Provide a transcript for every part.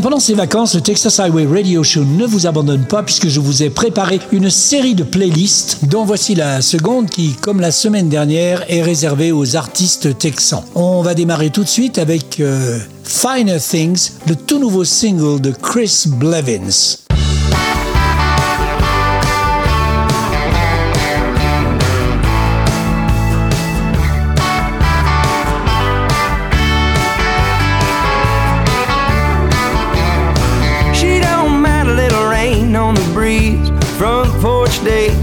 Pendant ces vacances, le Texas Highway Radio Show ne vous abandonne pas puisque je vous ai préparé une série de playlists dont voici la seconde qui, comme la semaine dernière, est réservée aux artistes texans. On va démarrer tout de suite avec euh, Finer Things, le tout nouveau single de Chris Blevins.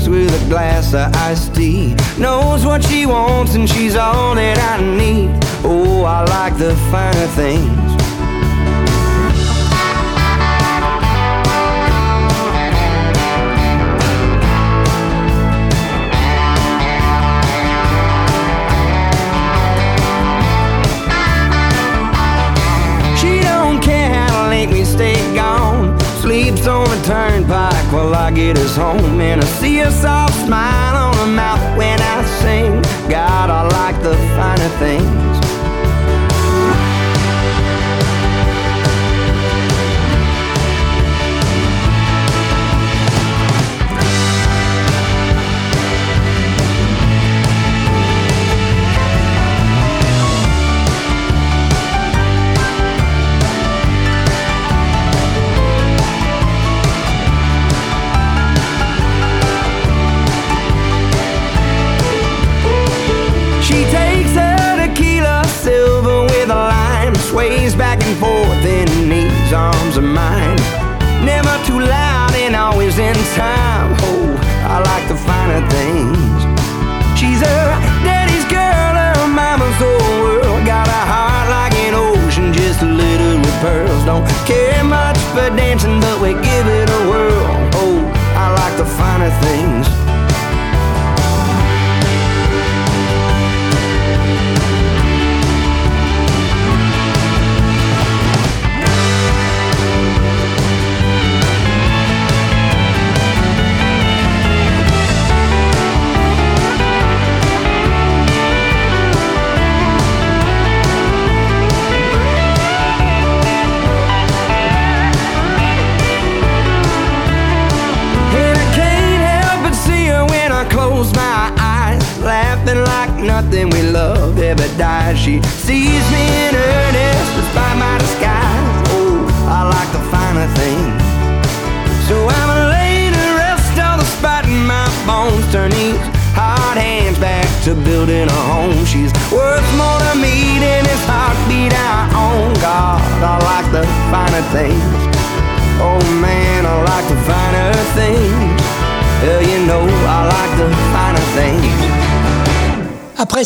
With a glass of iced tea. Knows what she wants and she's all that I need. Oh, I like the finer things. She don't care how late we stay gone. Sleeps on the turnpike while I get us home. And I see a soft smile on her mouth when I sing. God, I like the finer things.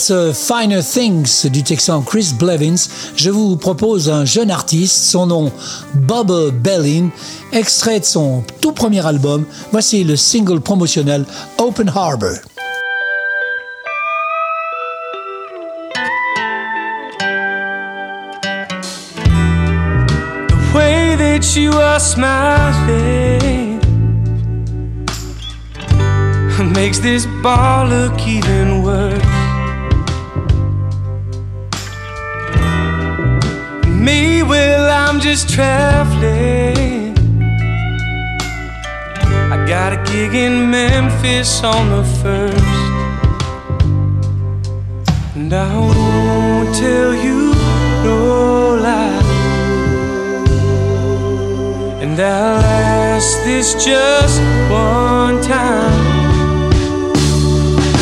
Ce Finer Things du Texan Chris Blevins, je vous propose un jeune artiste, son nom Bubba Bellin, extrait de son tout premier album. Voici le single promotionnel Open Harbor. the way that you are smiling makes this bar look even worse. Me, well, I'm just traveling. I got a gig in Memphis on the first. And I won't tell you no lie. And I'll ask this just one time.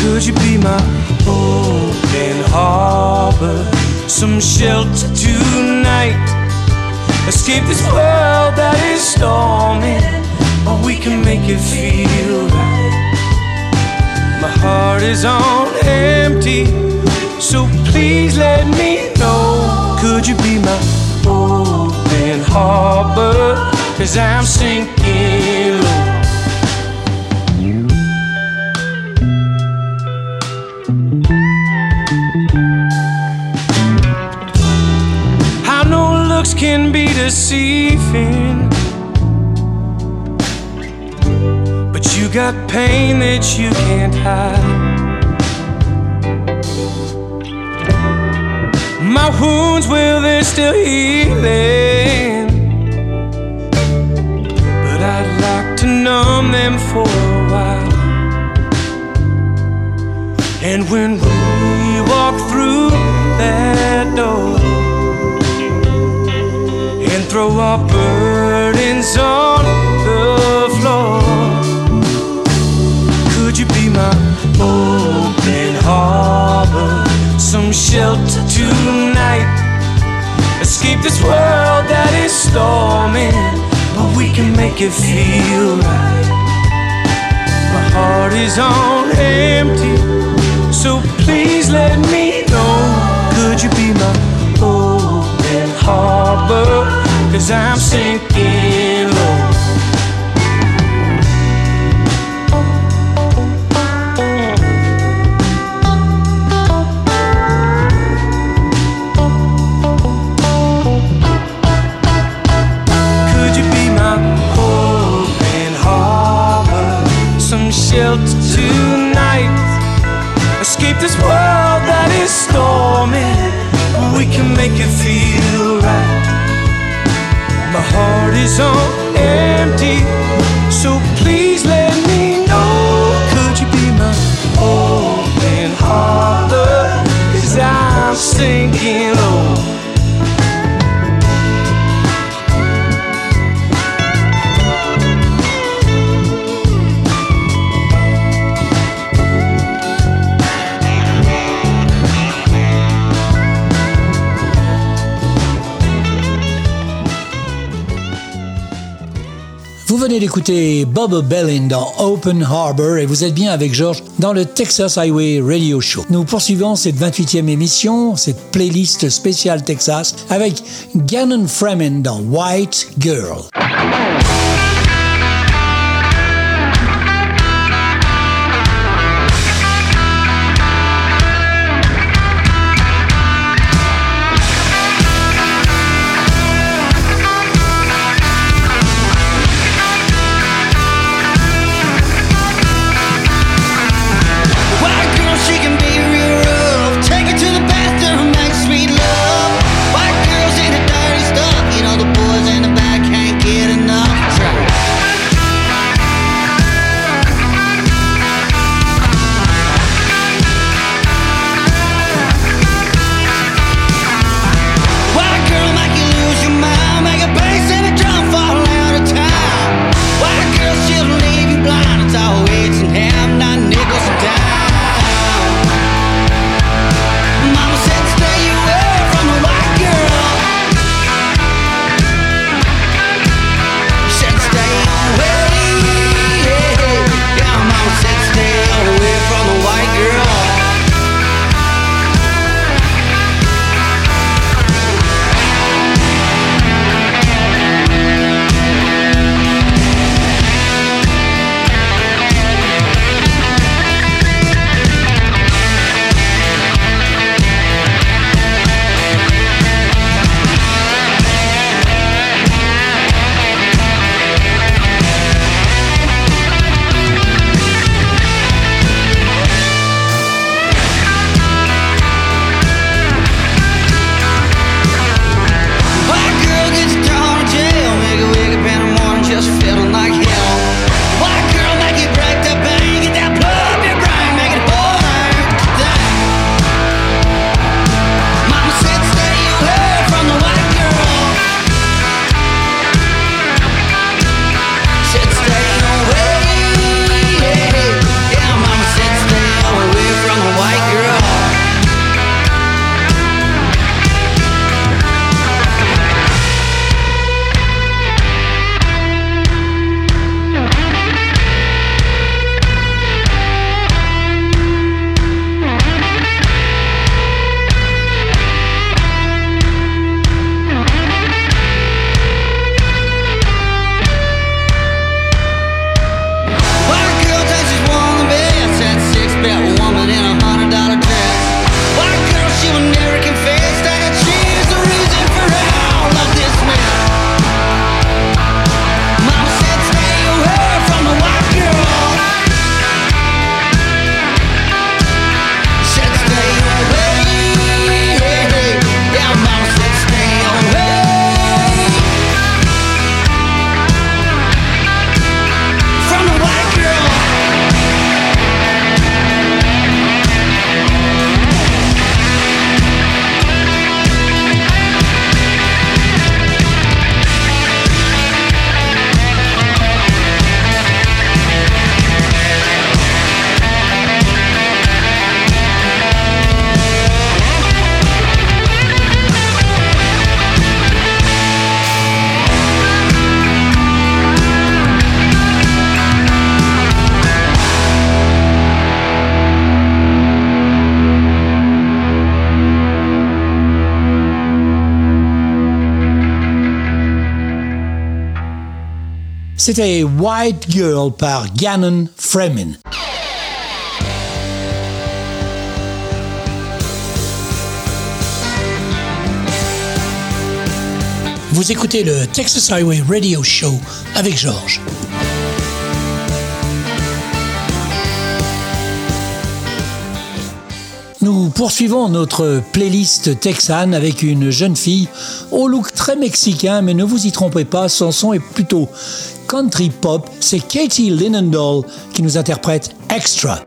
Could you be my open harbor? Some shelter tonight. Escape this world that is storming. Or we can make it feel right. My heart is on empty. So please let me know. Could you be my open harbor, cause I'm sinking can be deceiving. But you got pain that you can't hide. My wounds, well, they're still healing. But I'd like to numb them for a while. And when we walk through that door throw our burdens on the floor, could you be my open harbor? Some shelter tonight. Escape this world that is storming, but we can make it feel right. My heart is on empty, so please let me know. Could you be my open harbor? Cause I'm sinking low. Could you be my open harbor? Some shelter tonight. Escape this world that is storming. We can make it feel right. Heart is on empty, so please let me know. Could you be my open harbor? Cause I'm sinking venez d'écouter Bob Bellin dans Open Harbor et vous êtes bien avec Georges dans le Texas Highway Radio Show. Nous poursuivons cette 28e émission, cette playlist spéciale Texas avec Gannon Freeman dans White Girl. C'était White Girl par Gannon Fremin. Vous écoutez le Texas Highway Radio Show avec Georges. Nous poursuivons notre playlist texane avec une jeune fille au look très mexicain, mais ne vous y trompez pas, son son est plutôt country pop, c'est Katie Linendahl qui nous interprète Extra.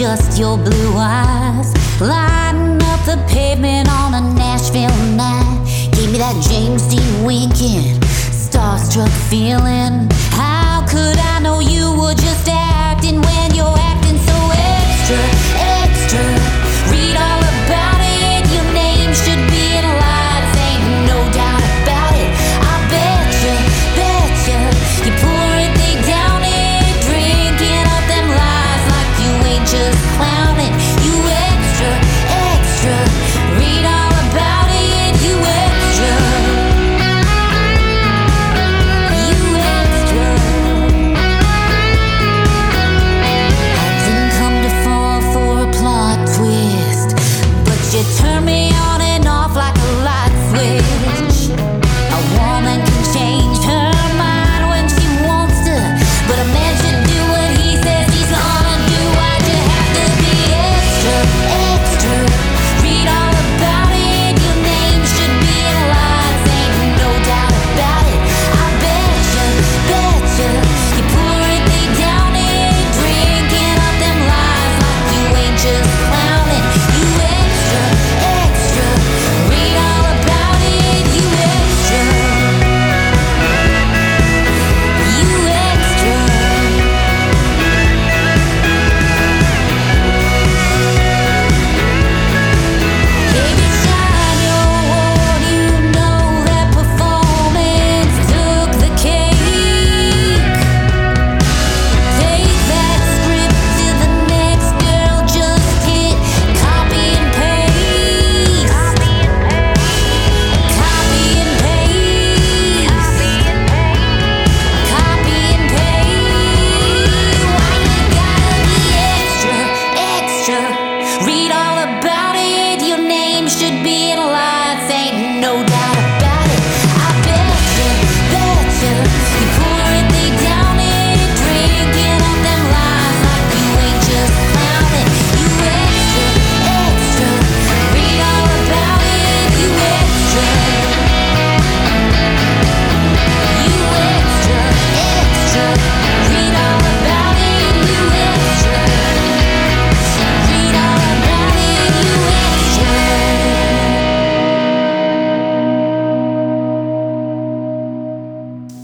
just your blue eyes? Lighting up the pavement on a Nashville night. Give me that James Dean weekend, starstruck feeling. How could I know you were just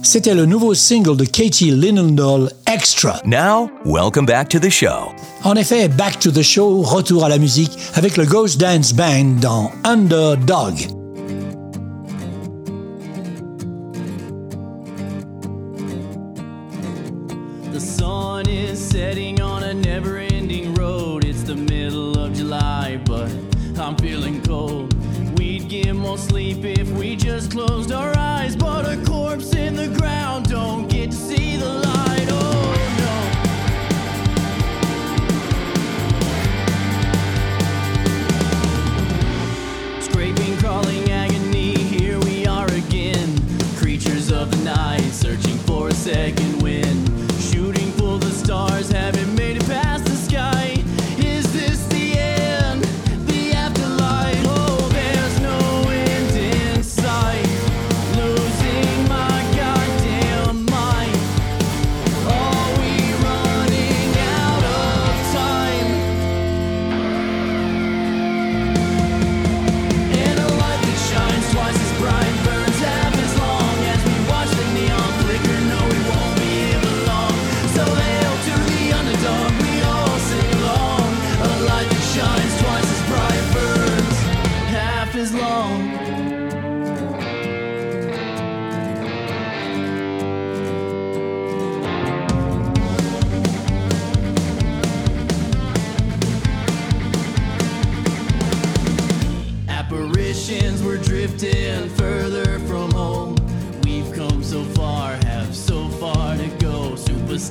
C'était le nouveau single de Katie Linendahl, Extra. Now, welcome back to the show. En effet, back to the show, retour à la musique avec le Ghost Dance Band dans Underdog. The sun is setting on a never ending road. It's the middle of July, but I'm feeling cold. We'd get more sleep if we just closed our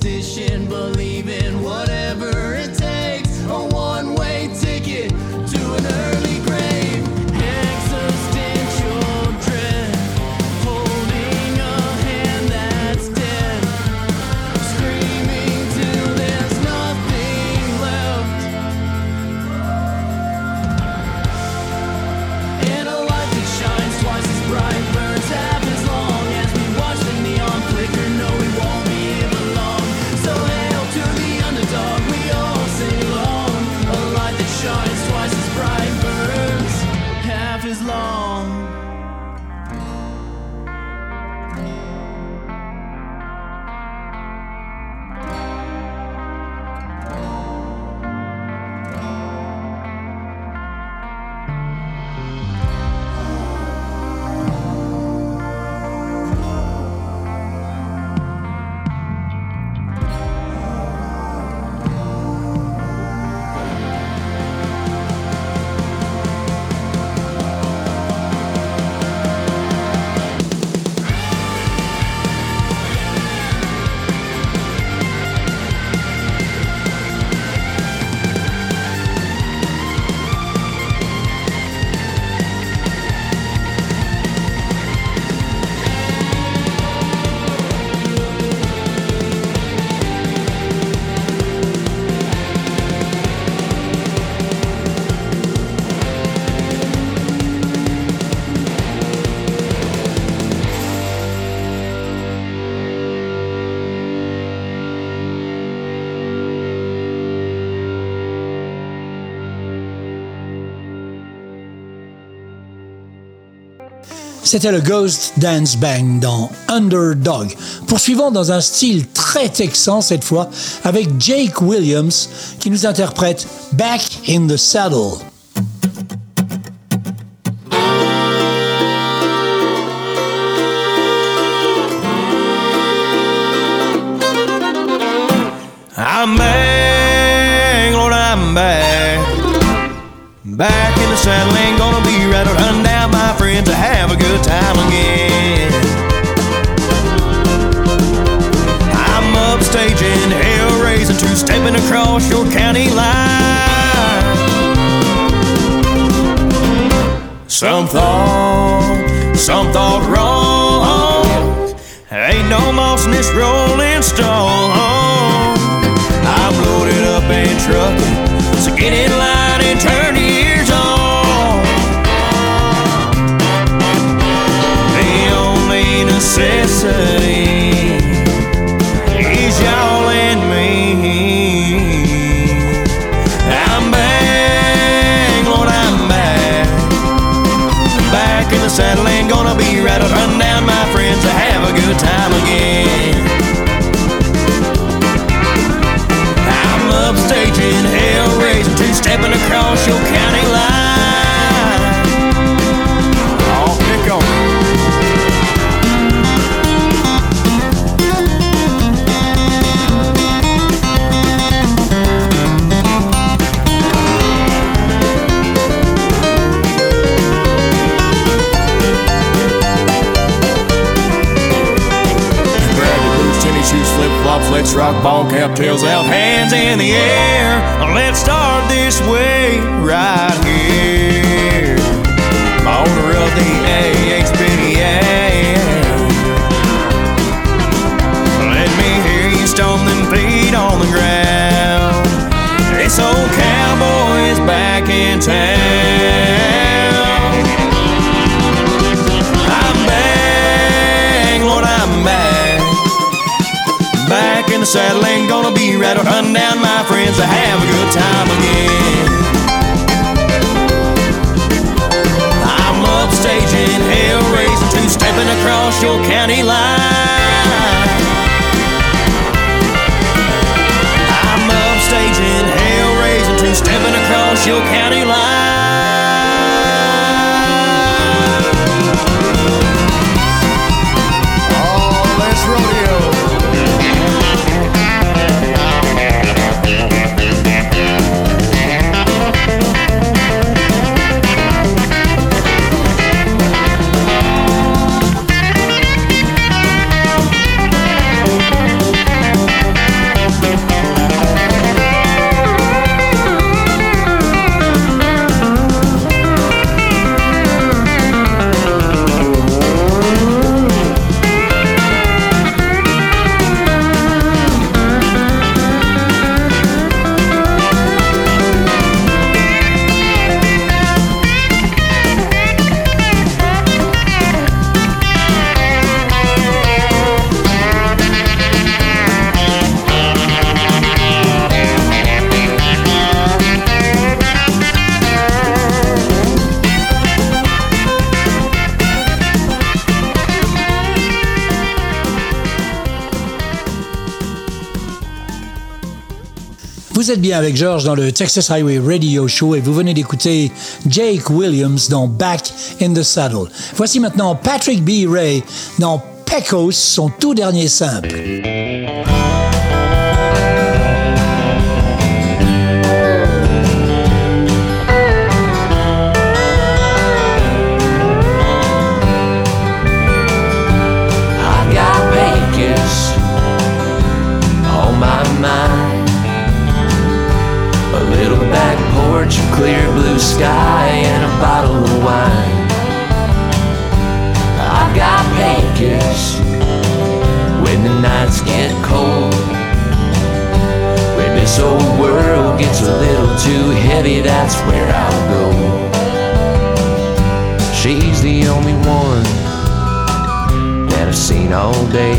Superstition, believing C'était le Ghost Dance Bang dans Underdog. Poursuivons dans un style très texan cette fois avec Jake Williams qui nous interprète Back in the Saddle. Back, in the saddle, ain't gonna be run friends to have a good time again. I'm upstaging, hell raising, two stepping across your county line. Some thought, some thought wrong. Ain't no moss in this rolling stone. I'm loaded up and trucking, so get in let's rock, ball cap, tails out, hands in the air. Let's start this way right here. Owner of the AHPDA. Saddle, ain't gonna be right. I'll run down my friends to have a good time again. I'm upstaging, hell raising, two stepping across your county line. I'm upstaging, hell raising, two stepping across your county line. Bien avec George dans le Texas Highway Radio Show et vous venez d'écouter Jake Williams dans Back in the Saddle. Voici maintenant Patrick B. Ray dans Pecos, son tout dernier simple. Blue sky, and a bottle of wine. I've got Pecos when the nights get cold. When this old world gets a little too heavy, that's where I'll go. She's the only one that I've seen all day.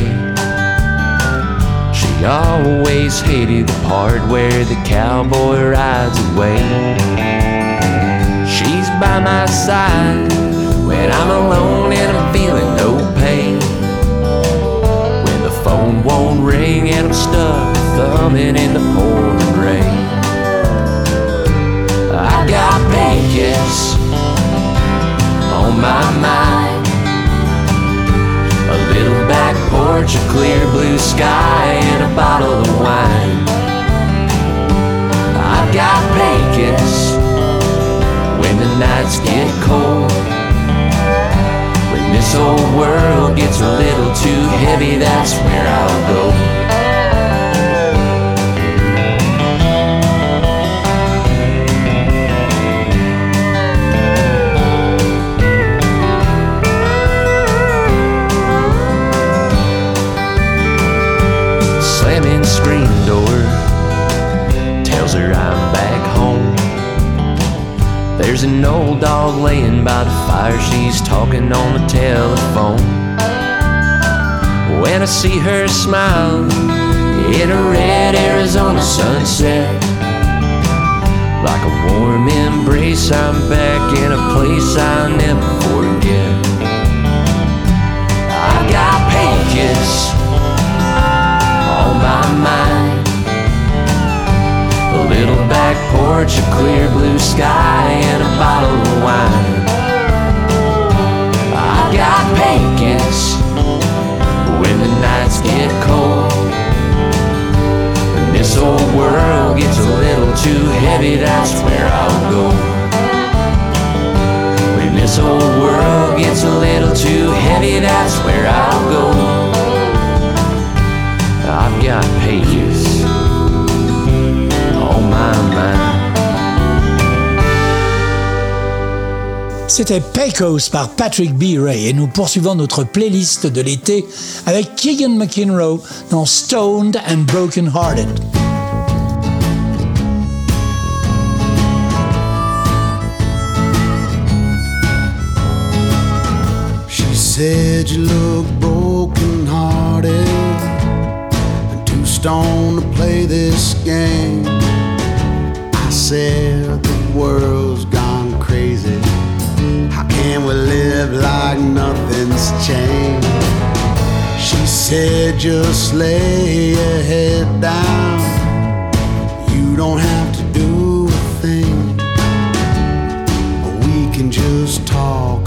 She always hated the part where the cowboy rides away. By my side when I'm alone and I'm feeling no pain. When the phone won't ring and I'm stuck thumbing in the pouring rain. I got Pecos on my mind. A little back porch, a clear blue sky, and a bottle of wine. I've got Pecos when the nights get cold. When this old world gets a little too heavy, that's where I'll go. Slamming screen door tells her I'm dog laying by the fire, she's talking on the telephone. When I see her smile in a red Arizona sunset, like a warm embrace, I'm back in a place I'll never forget. I got Pecos on my mind. Little back porch, a clear blue sky, and a bottle of wine. I got Pecos when the nights get cold. When this old world gets a little too heavy, that's where I'll go. When this old world gets a little too heavy, that's where I'll go. I've got Pecos on my mind. C'était Pecos par Patrick B. Ray et nous poursuivons notre playlist de l'été avec Keegan McEnroe dans Stoned and Broken Hearted. She said you look broken hearted and too stoned to play this game. Said the world's gone crazy. How can we live like nothing's changed? She said just lay your head down. You don't have to do a thing. We can just talk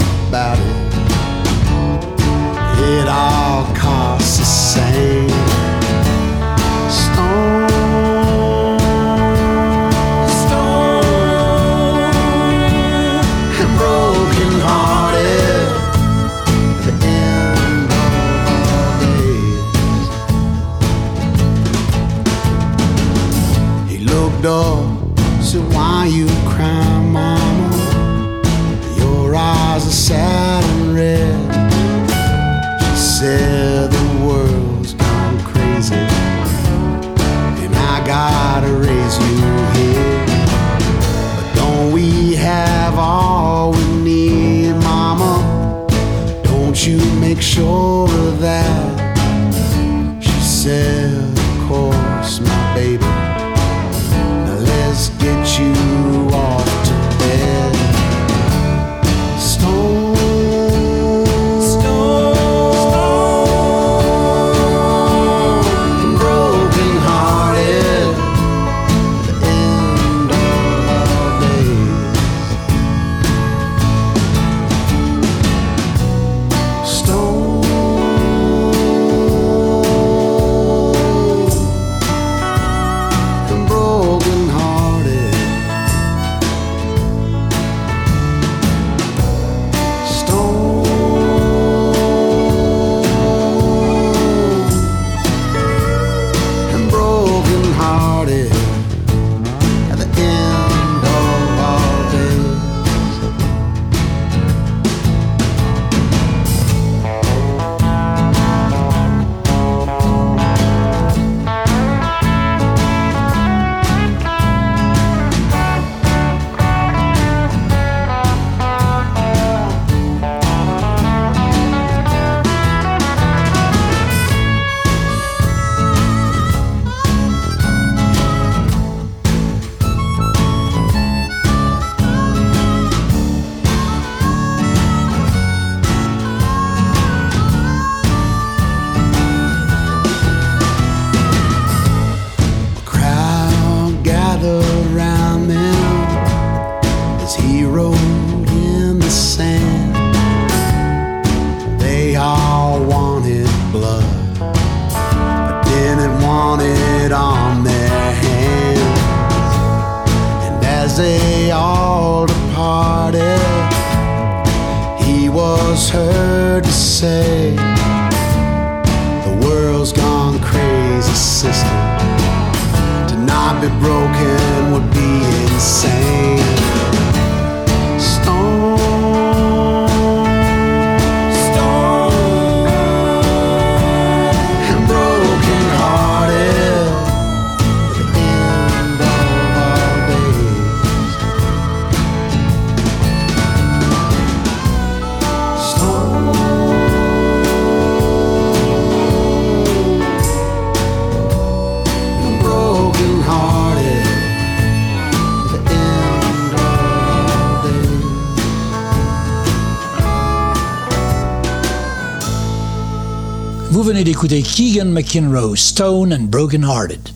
D'écouter Keegan McKinrow, Stone and Broken Hearted.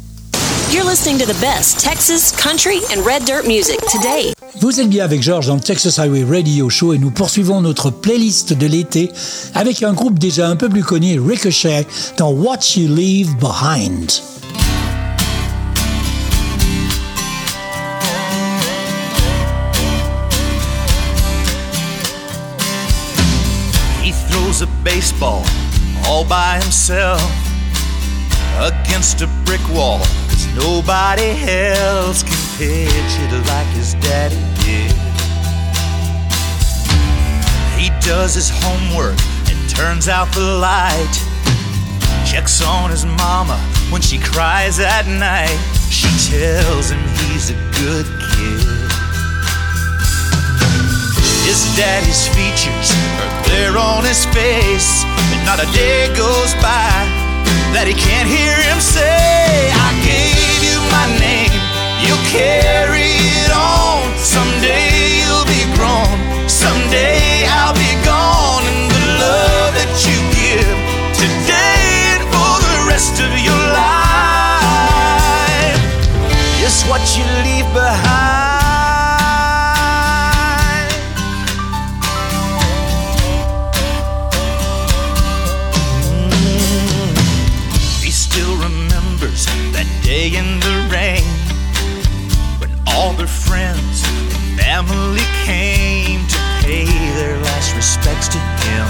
You're listening to the best Texas, country, and red dirt music today. Vous êtes bien avec Georges dans le Texas Highway Radio Show et nous poursuivons notre playlist de l'été avec un groupe déjà un peu plus connu, Ricochet, dans What You Leave Behind. He throws a baseball all by himself against a brick wall. Cause nobody else can pitch it like his daddy did. He does his homework and turns out the light. Checks on his mama when she cries at night. She tells him he's a good kid. His daddy's features are there on his face, and not a day goes by that he can't hear him say, I gave you my name, you'll carry it on. Someday him.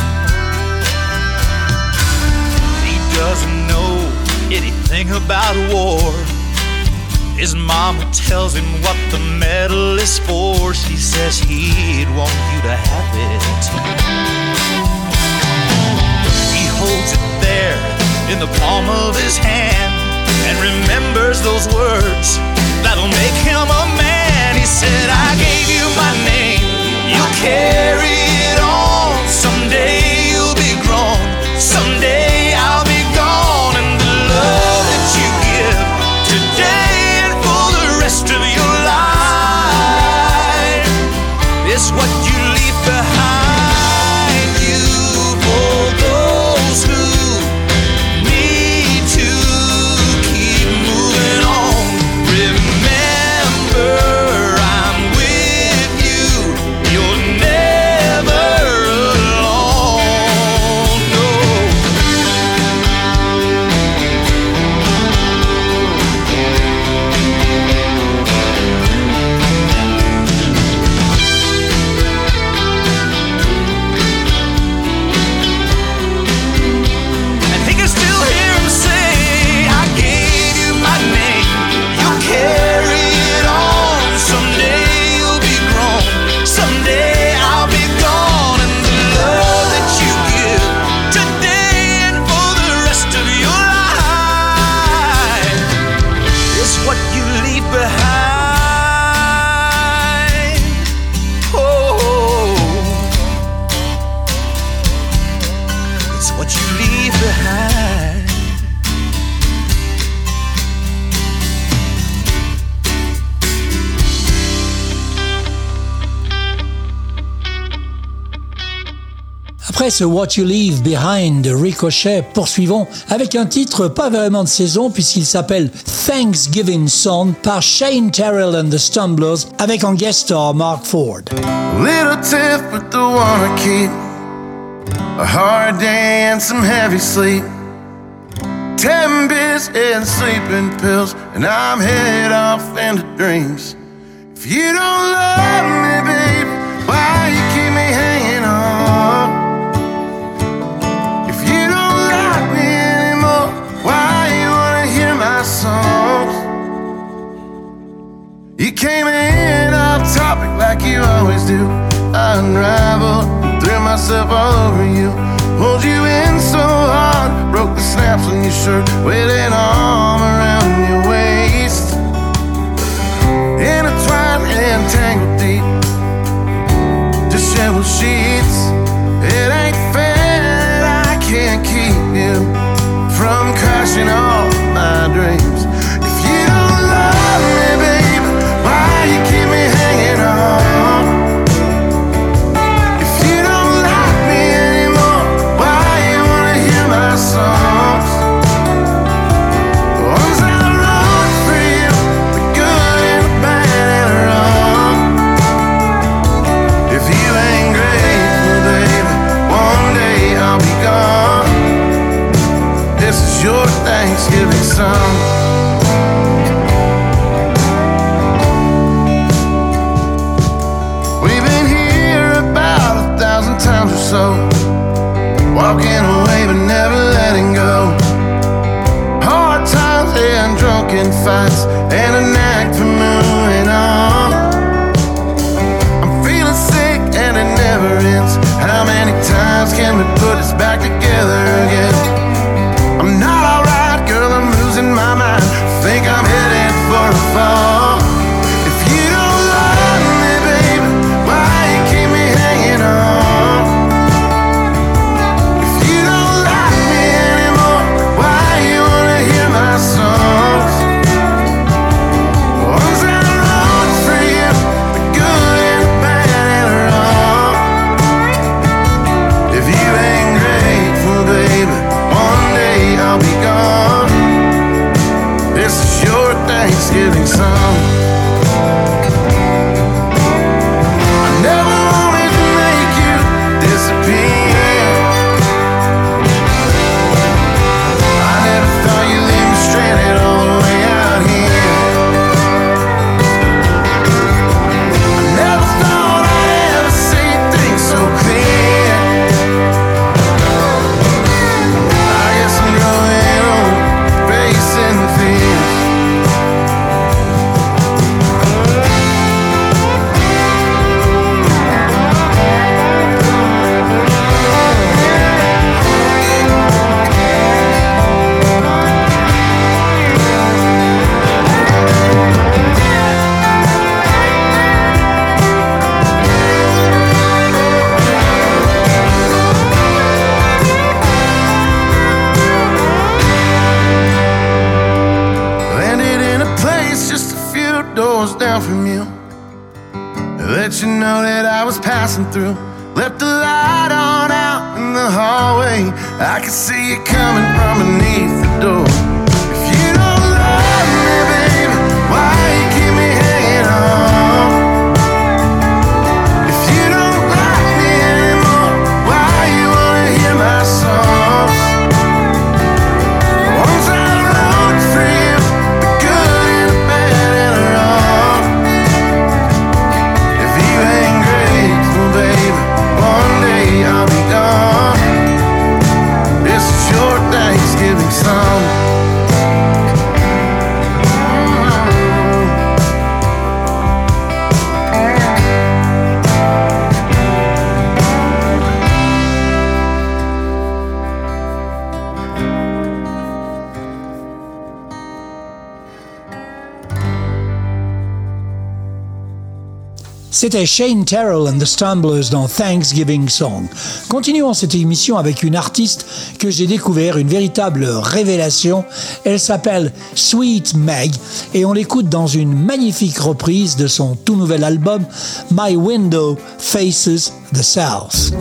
He doesn't know anything about war. His mama tells him what the medal is for. She says he'd want you to have it. He holds it there in the palm of his hand and remembers those words Ce What You Leave Behind Ricochet, poursuivons avec un titre pas vraiment de saison puisqu'il s'appelle Thanksgiving Song par Shane Terrell and the Stumblers avec en guest star Mark Ford. Little tiff, but the I keep. A hard day and some heavy sleep. Ten beers and sleeping pills, and I'm head off into dreams. If you don't love me, baby, why You came in off topic like you always do. I unraveled, threw myself all over you. Pulled you in so hard, broke the snaps on your shirt, with an arm around your waist. Intertwined and tangled deep, disheveled sheets. It ain't fair that I can't keep you from crashing off. some C'était Shane Terrell and the Stumblers dans Thanksgiving Song. Continuons cette émission avec une artiste que j'ai découvert, une véritable révélation. Elle s'appelle Sweet Meg et on l'écoute dans une magnifique reprise de son tout nouvel album My Window Faces the South.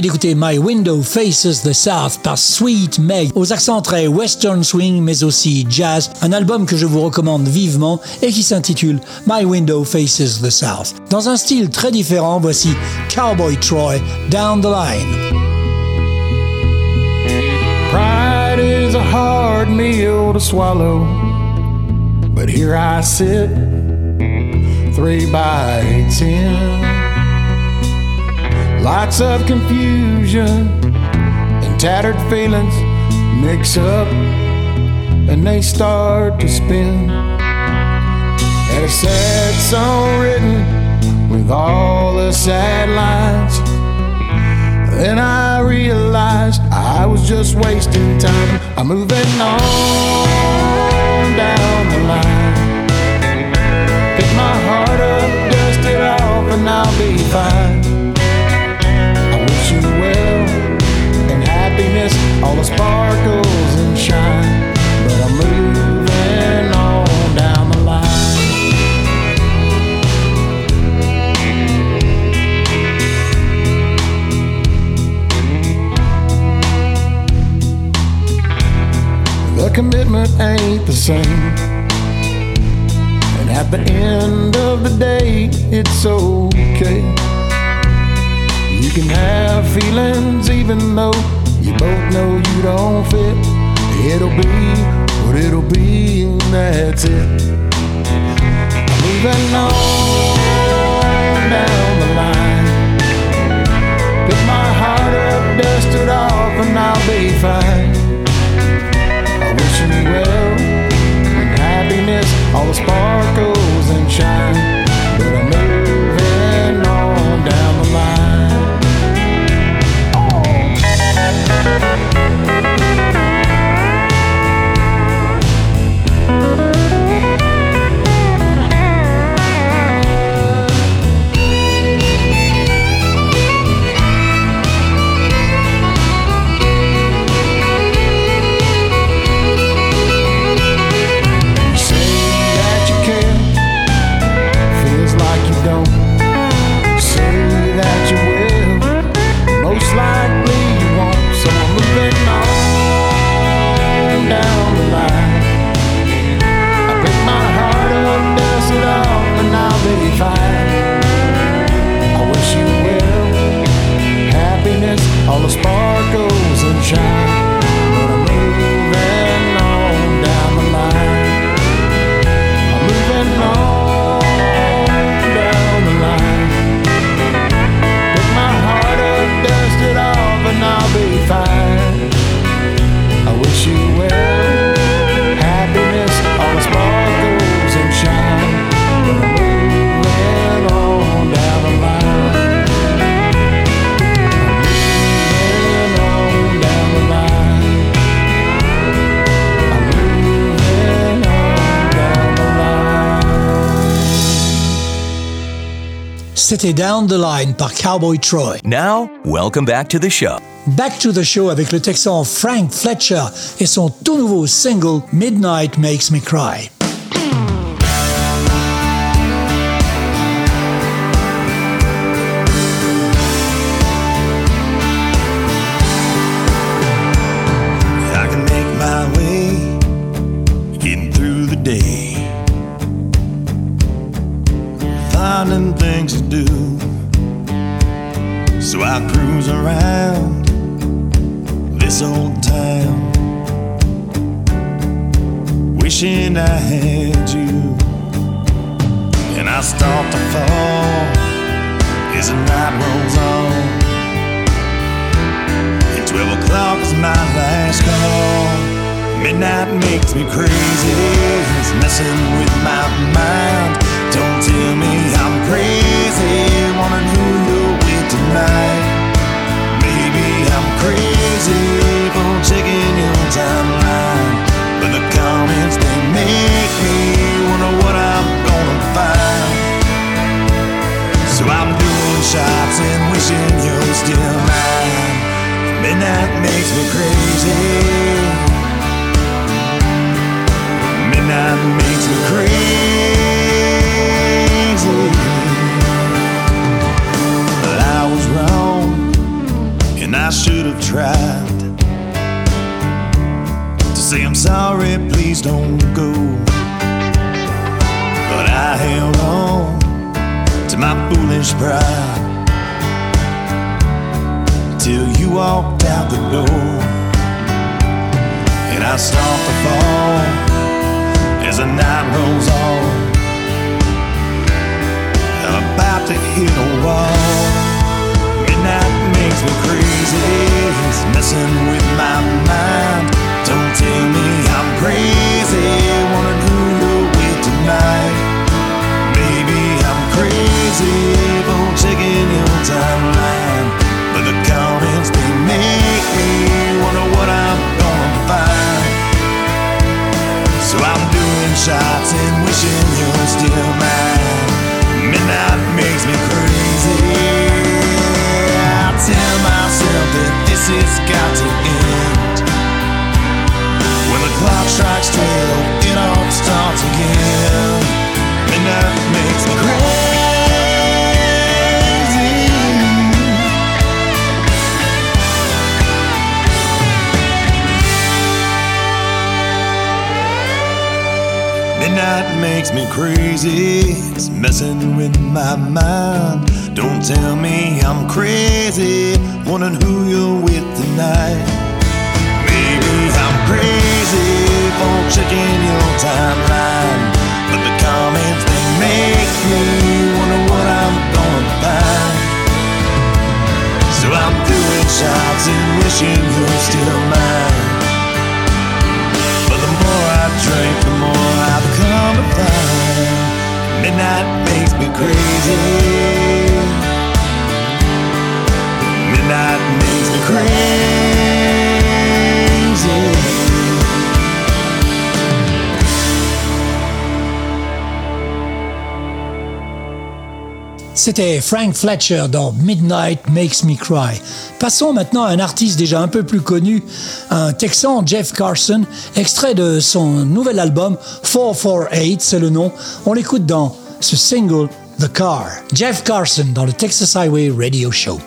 D'écouter My Window Faces the South par Sweet Meg, aux accents très western swing mais aussi jazz, un album que je vous recommande vivement et qui s'intitule My Window Faces the South. Dans un style très différent, voici Cowboy Troy, Down the Line. Lots of confusion and tattered feelings mix up and they start to spin. And a sad song written with all the sad lines. Then I realized I was just wasting time. I'm moving on down the line. Pick my heart up, dust it off, and I'll be sparkles and shine. But I'm moving on down the line. The commitment ain't the same. And at the end of the day, it's okay. You can have feelings even though you both know you don't fit. It'll be what it'll be, and that's it. Moving on down the line. Pick my heart up, dust it off, and I'll Down the Line par Cowboy Troy. Now, welcome back to the show. Back to the show avec le Texan Frank Fletcher et son tout nouveau single Midnight Makes Me Cry. One and who C'était Frank Fletcher dans Midnight Makes Me Cry. Passons maintenant à un artiste déjà un peu plus connu, un Texan, Jeff Carson, extrait de son nouvel album 448, c'est le nom. On l'écoute dans ce single The Car. Jeff Carson dans le Texas Highway Radio Show.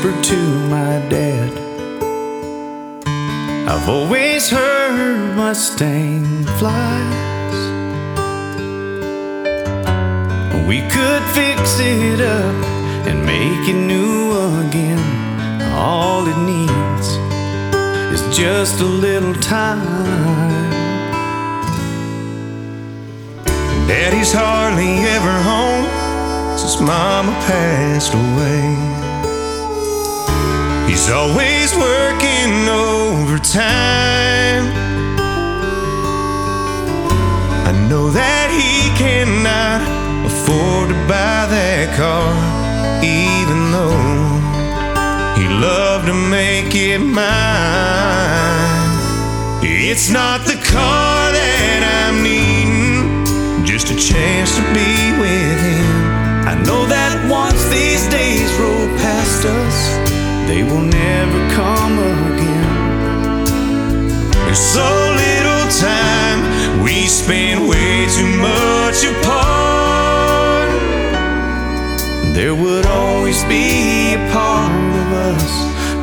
to my dad. I've always heard Mustang flies. We could fix it up and make it new again. All it needs is just a little time. Daddy's hardly ever home since Mama passed away. He's always working overtime. I know that he cannot afford to buy that car, even though he loved to make it mine. It's not the car that I'm needing, just a chance to be with him. I know that once these days roll past us they will never come again. There's so little time, we spend way too much apart. There would always be a part of us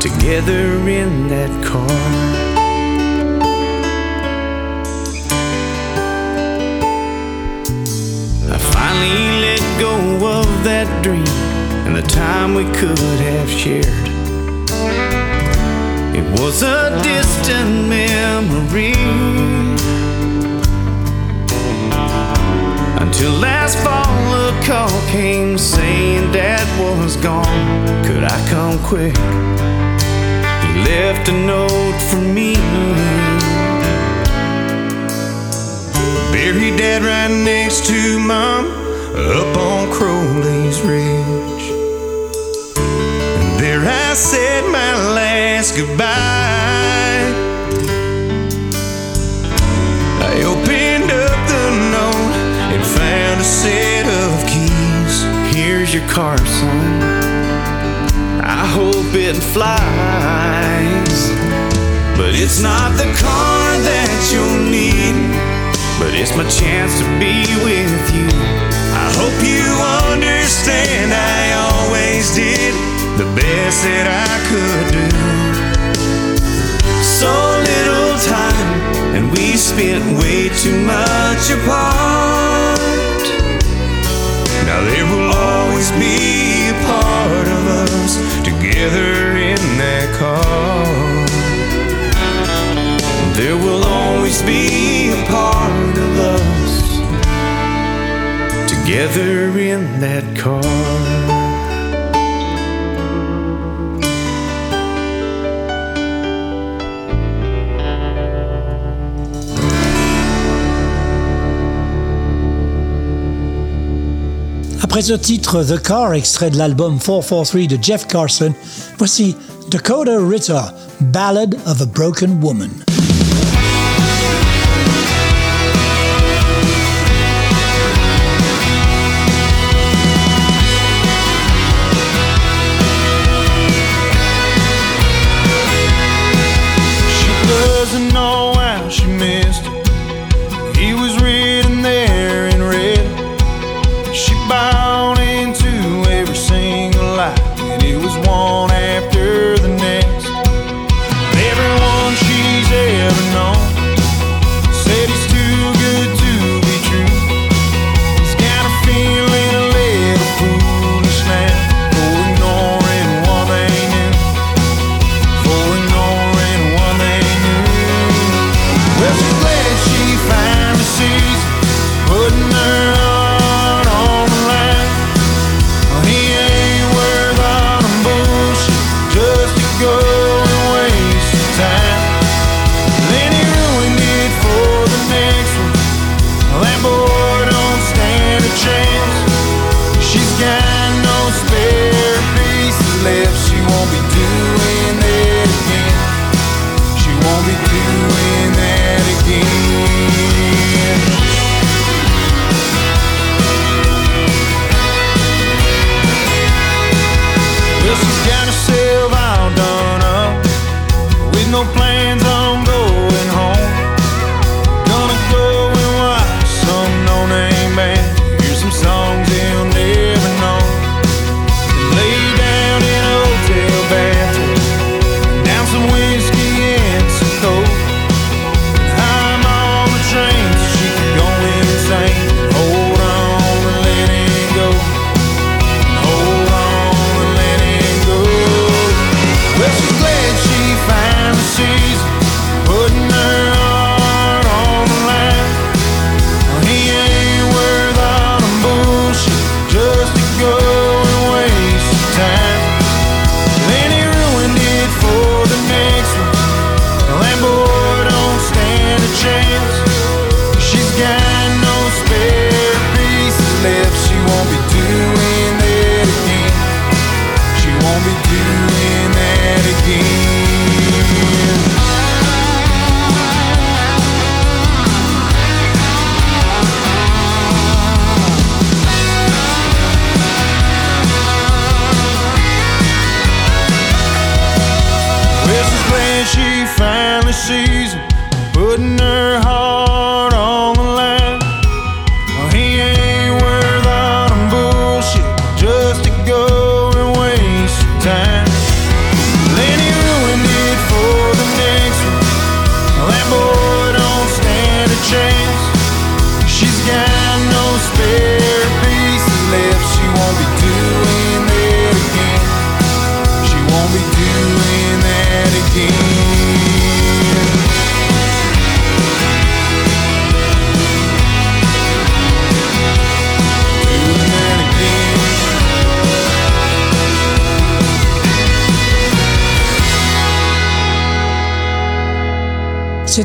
together in that car. I finally let go of that dream and the time we could have shared. It was a distant memory until last fall a call came saying Dad was gone. Could I come quick? He left a note for me. Buried Dad right next to Mom up on Crowley's Ridge. And there I said my last goodbye. I opened up the note and found a set of keys. Here's your car, son. I hope it flies. But it's not the car that you'll need, but it's my chance to be with you. I hope you understand I always did the best that I could do. So little time, and we spent way too much apart. Now there will always be a part of us together in that car. There will always be a part of us together in that car. Après ce titre The Car, extrait de l'album 443 de Jeff Carson, voici Dakota Ritter, Ballad of a Broken Woman.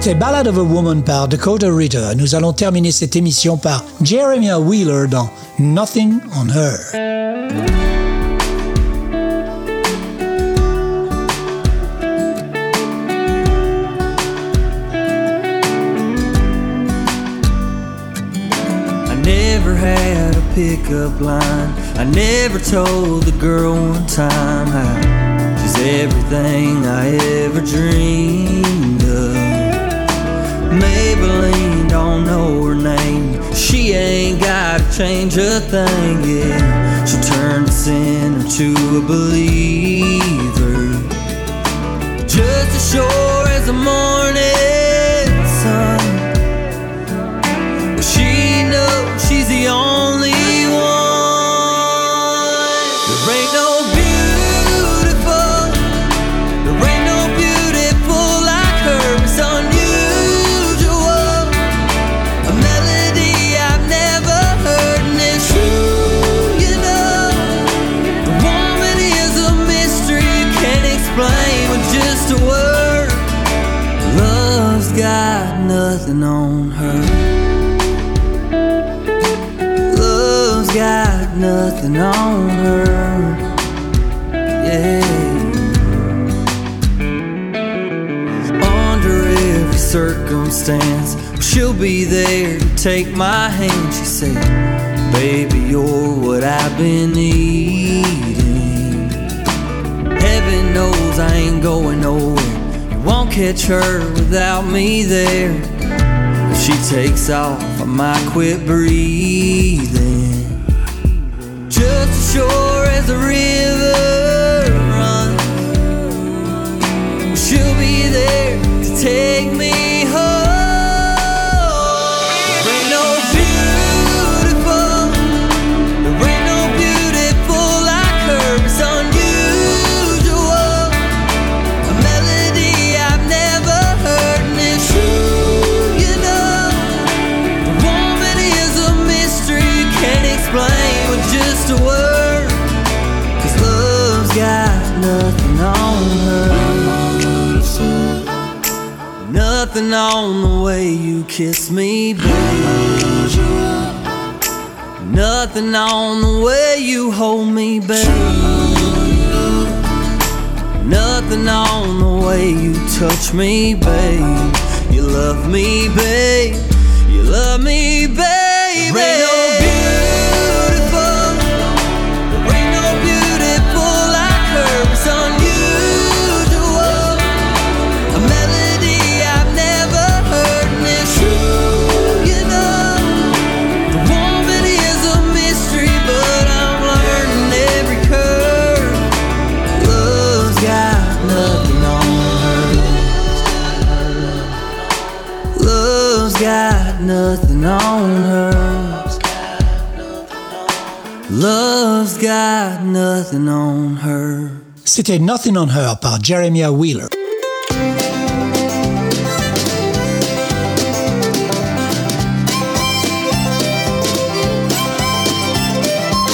C'était Ballad of a Woman par Dakota Ritter. Nous allons terminer cette émission par Jeremiah Wheeler dans Nothing on Her. I never had a pickup line. I never told the girl one time how she's everything I ever dreamed of. Maybelline don't know her name. She ain't gotta change a thing, yeah. She turned a sinner to a believer. Just as sure as the morning sun. She knows she's the only nothing on her. Yeah. Under every circumstance, she'll be there to take my hand. She said, Baby, you're what I've been needing. Heaven knows I ain't going nowhere. You won't catch her without me there. If she takes off, I might quit breathing. Sure as the river runs, she'll be there to take me On the way you kiss me, babe. Nothing on the way you hold me, babe. Nothing on the way you touch me, babe. You love me, babe. You love me, babe. Nothing on her. Love's got nothing on her. C'était Nothing on Her par Jeremiah Wheeler.